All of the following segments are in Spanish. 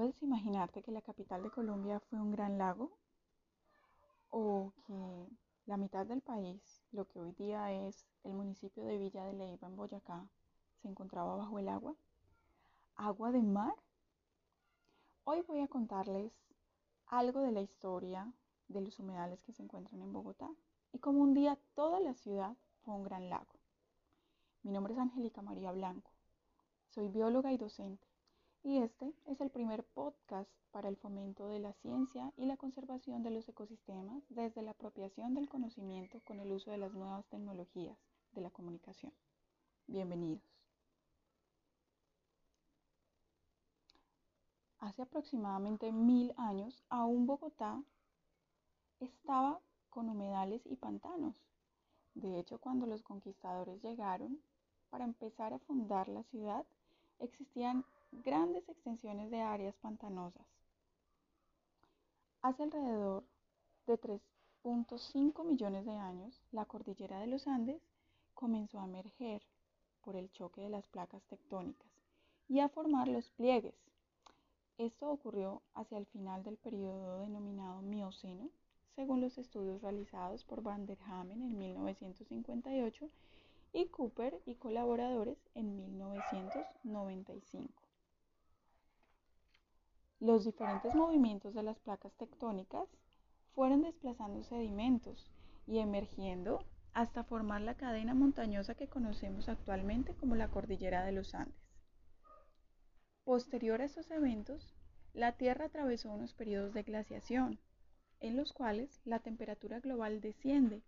¿Puedes imaginarte que la capital de Colombia fue un gran lago? ¿O que la mitad del país, lo que hoy día es el municipio de Villa de Leyva en Boyacá, se encontraba bajo el agua? ¿Agua de mar? Hoy voy a contarles algo de la historia de los humedales que se encuentran en Bogotá y cómo un día toda la ciudad fue un gran lago. Mi nombre es Angélica María Blanco. Soy bióloga y docente y este es el primer podcast para el fomento de la ciencia y la conservación de los ecosistemas desde la apropiación del conocimiento con el uso de las nuevas tecnologías de la comunicación. Bienvenidos. Hace aproximadamente mil años, aún Bogotá estaba con humedales y pantanos. De hecho, cuando los conquistadores llegaron para empezar a fundar la ciudad, existían grandes extensiones de áreas pantanosas. Hace alrededor de 3.5 millones de años, la cordillera de los Andes comenzó a emerger por el choque de las placas tectónicas y a formar los pliegues. Esto ocurrió hacia el final del periodo denominado Mioceno, según los estudios realizados por Van der Hamen en 1958 y Cooper y colaboradores en 1995. Los diferentes movimientos de las placas tectónicas fueron desplazando sedimentos y emergiendo hasta formar la cadena montañosa que conocemos actualmente como la Cordillera de los Andes. Posterior a estos eventos, la Tierra atravesó unos periodos de glaciación, en los cuales la temperatura global desciende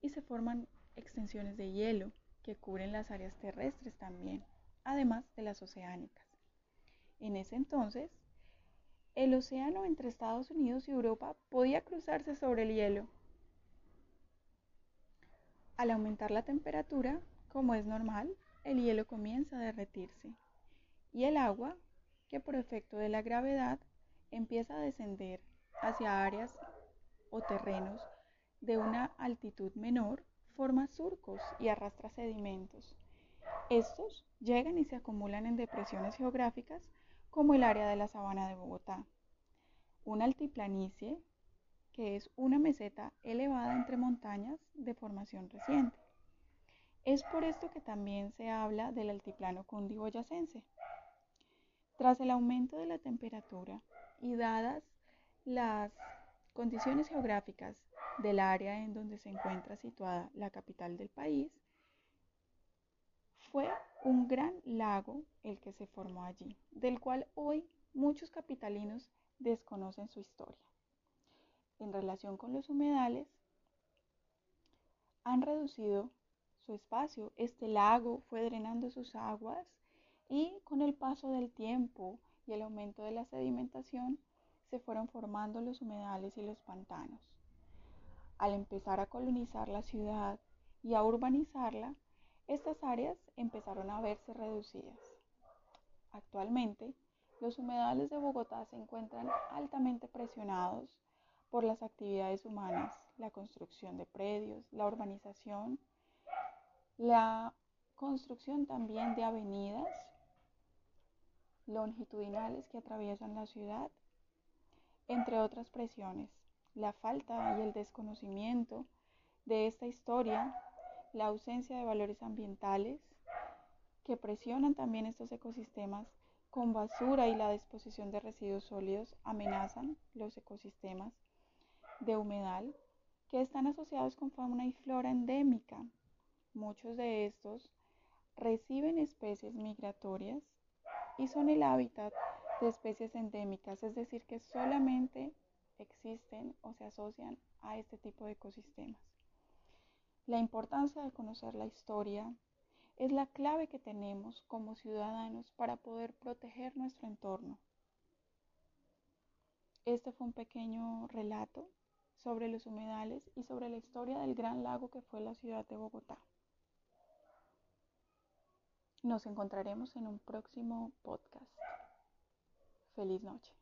y se forman extensiones de hielo que cubren las áreas terrestres también, además de las oceánicas. En ese entonces, el océano entre Estados Unidos y Europa podía cruzarse sobre el hielo. Al aumentar la temperatura, como es normal, el hielo comienza a derretirse y el agua, que por efecto de la gravedad empieza a descender hacia áreas o terrenos de una altitud menor, forma surcos y arrastra sedimentos. Estos llegan y se acumulan en depresiones geográficas como el área de la sabana de Bogotá. Una altiplanicie que es una meseta elevada entre montañas de formación reciente. Es por esto que también se habla del altiplano cundiboyacense. Tras el aumento de la temperatura y dadas las condiciones geográficas del área en donde se encuentra situada la capital del país, fue un gran lago el que se formó allí, del cual hoy muchos capitalinos desconocen su historia. En relación con los humedales, han reducido su espacio. Este lago fue drenando sus aguas y con el paso del tiempo y el aumento de la sedimentación se fueron formando los humedales y los pantanos. Al empezar a colonizar la ciudad y a urbanizarla, estas áreas empezaron a verse reducidas. Actualmente, los humedales de Bogotá se encuentran altamente presionados por las actividades humanas, la construcción de predios, la urbanización, la construcción también de avenidas longitudinales que atraviesan la ciudad, entre otras presiones. La falta y el desconocimiento de esta historia la ausencia de valores ambientales que presionan también estos ecosistemas con basura y la disposición de residuos sólidos amenazan los ecosistemas de humedal que están asociados con fauna y flora endémica. Muchos de estos reciben especies migratorias y son el hábitat de especies endémicas, es decir, que solamente existen o se asocian a este tipo de ecosistemas. La importancia de conocer la historia es la clave que tenemos como ciudadanos para poder proteger nuestro entorno. Este fue un pequeño relato sobre los humedales y sobre la historia del gran lago que fue la ciudad de Bogotá. Nos encontraremos en un próximo podcast. Feliz noche.